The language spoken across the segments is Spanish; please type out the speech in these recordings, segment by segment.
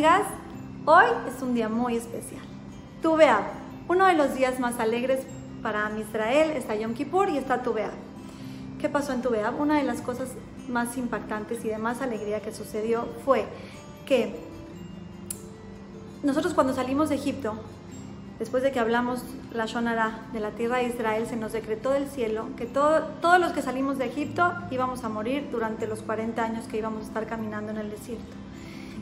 amigas, hoy es un día muy especial. Tu uno de los días más alegres para Israel está Yom Kippur y está Tu ¿Qué pasó en Tu Una de las cosas más impactantes y de más alegría que sucedió fue que nosotros cuando salimos de Egipto, después de que hablamos la Shonara de la tierra de Israel, se nos decretó del cielo que todos los que salimos de Egipto íbamos a morir durante los 40 años que íbamos a estar caminando en el desierto.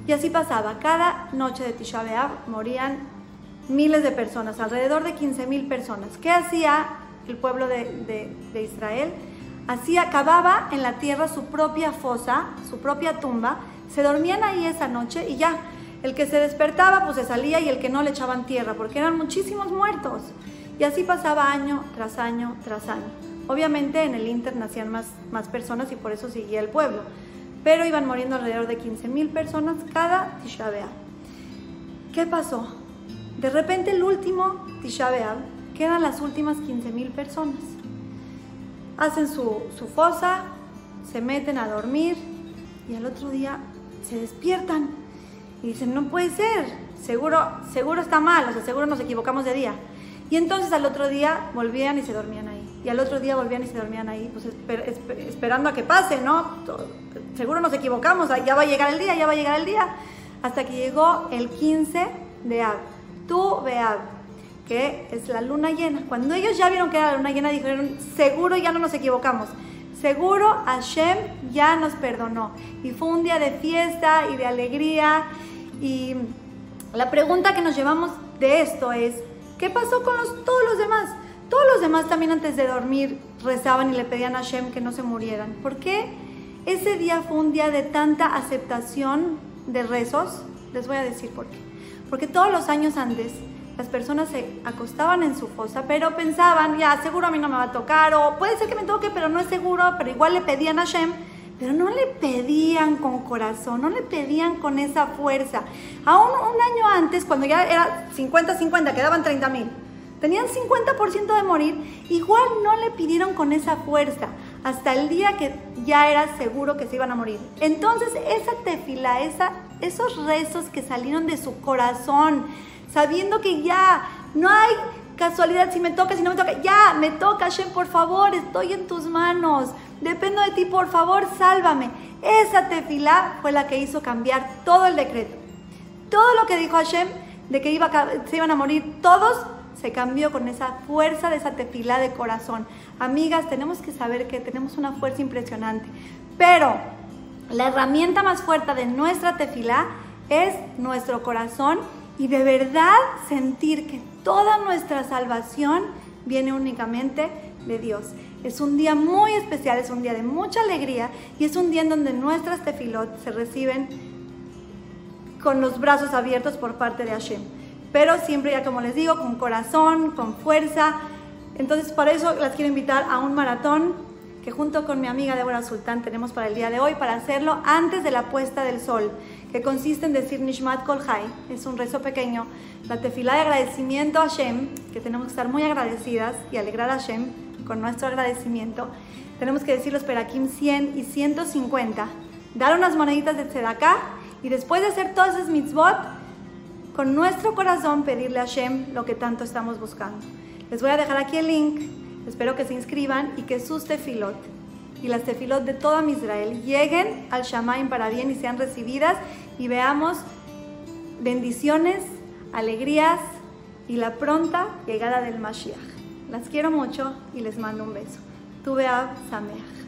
Y así pasaba. Cada noche de Tisha B'Av morían miles de personas, alrededor de 15 mil personas. ¿Qué hacía el pueblo de, Israel? Así acababa en la tierra su propia fosa, su propia tumba. Se dormían ahí esa noche y ya. El que se despertaba pues se salía y el que no le echaban tierra porque eran muchísimos muertos. Y así pasaba año tras año tras año. Obviamente en el Inter nacían más, más personas y por eso seguía el pueblo pero iban muriendo alrededor de 15.000 personas cada Tisha B'Av. ¿Qué pasó? De repente el último Tisha quedan las últimas 15.000 personas. Hacen su, su fosa, se meten a dormir y al otro día se despiertan y dicen, no puede ser, seguro, seguro está mal, o sea, seguro nos equivocamos de día. Y entonces al otro día volvían y se dormían. Y al otro día volvían y se dormían ahí, pues esperando a que pase, ¿no? Seguro nos equivocamos, ya va a llegar el día, ya va a llegar el día. Hasta que llegó el 15 de Ab, Tu Beab, que es la luna llena. Cuando ellos ya vieron que era la luna llena, dijeron, seguro ya no nos equivocamos. Seguro Hashem ya nos perdonó. Y fue un día de fiesta y de alegría. Y la pregunta que nos llevamos de esto es, ¿qué pasó con todos los demás? Todos los demás también antes de dormir rezaban y le pedían a Hashem que no se murieran. ¿Por qué? Ese día fue un día de tanta aceptación de rezos. Les voy a decir por qué. Porque todos los años antes las personas se acostaban en su fosa, pero pensaban, ya, seguro a mí no me va a tocar, o puede ser que me toque, pero no es seguro, pero igual le pedían a Hashem, pero no le pedían con corazón, no le pedían con esa fuerza. Aún un año antes, cuando ya era 50-50, quedaban 30 mil, tenían 50% de morir, igual no le pidieron con esa fuerza hasta el día que ya era seguro que se iban a morir. Entonces esa tefila, esa, esos rezos que salieron de su corazón, sabiendo que ya no hay casualidad si me toca, si no me toca, ya me toca, Hashem, por favor, estoy en tus manos, dependo de ti, por favor, sálvame. Esa tefila fue la que hizo cambiar todo el decreto. Todo lo que dijo Hashem de que iba se iban a morir todos, se cambió con esa fuerza de esa tefila de corazón. Amigas, tenemos que saber que tenemos una fuerza impresionante, pero la herramienta más fuerte de nuestra tefila es nuestro corazón y de verdad sentir que toda nuestra salvación viene únicamente de Dios. Es un día muy especial, es un día de mucha alegría y es un día en donde nuestras tefilot se reciben con los brazos abiertos por parte de Hashem pero siempre ya como les digo, con corazón, con fuerza. Entonces por eso las quiero invitar a un maratón que junto con mi amiga Débora Sultán tenemos para el día de hoy para hacerlo antes de la puesta del sol, que consiste en decir Nishmat Kol Hai, es un rezo pequeño, la tefila de agradecimiento a Hashem, que tenemos que estar muy agradecidas y alegrar a Hashem con nuestro agradecimiento. Tenemos que decir los Perakim 100 y 150, dar unas moneditas de tzedakah y después de hacer todas esas mitzvot, con nuestro corazón pedirle a Hashem lo que tanto estamos buscando. Les voy a dejar aquí el link, espero que se inscriban y que sus tefilot y las tefilot de toda Israel lleguen al Shamaim para bien y sean recibidas y veamos bendiciones, alegrías y la pronta llegada del Mashiach. Las quiero mucho y les mando un beso. Tu Sameach.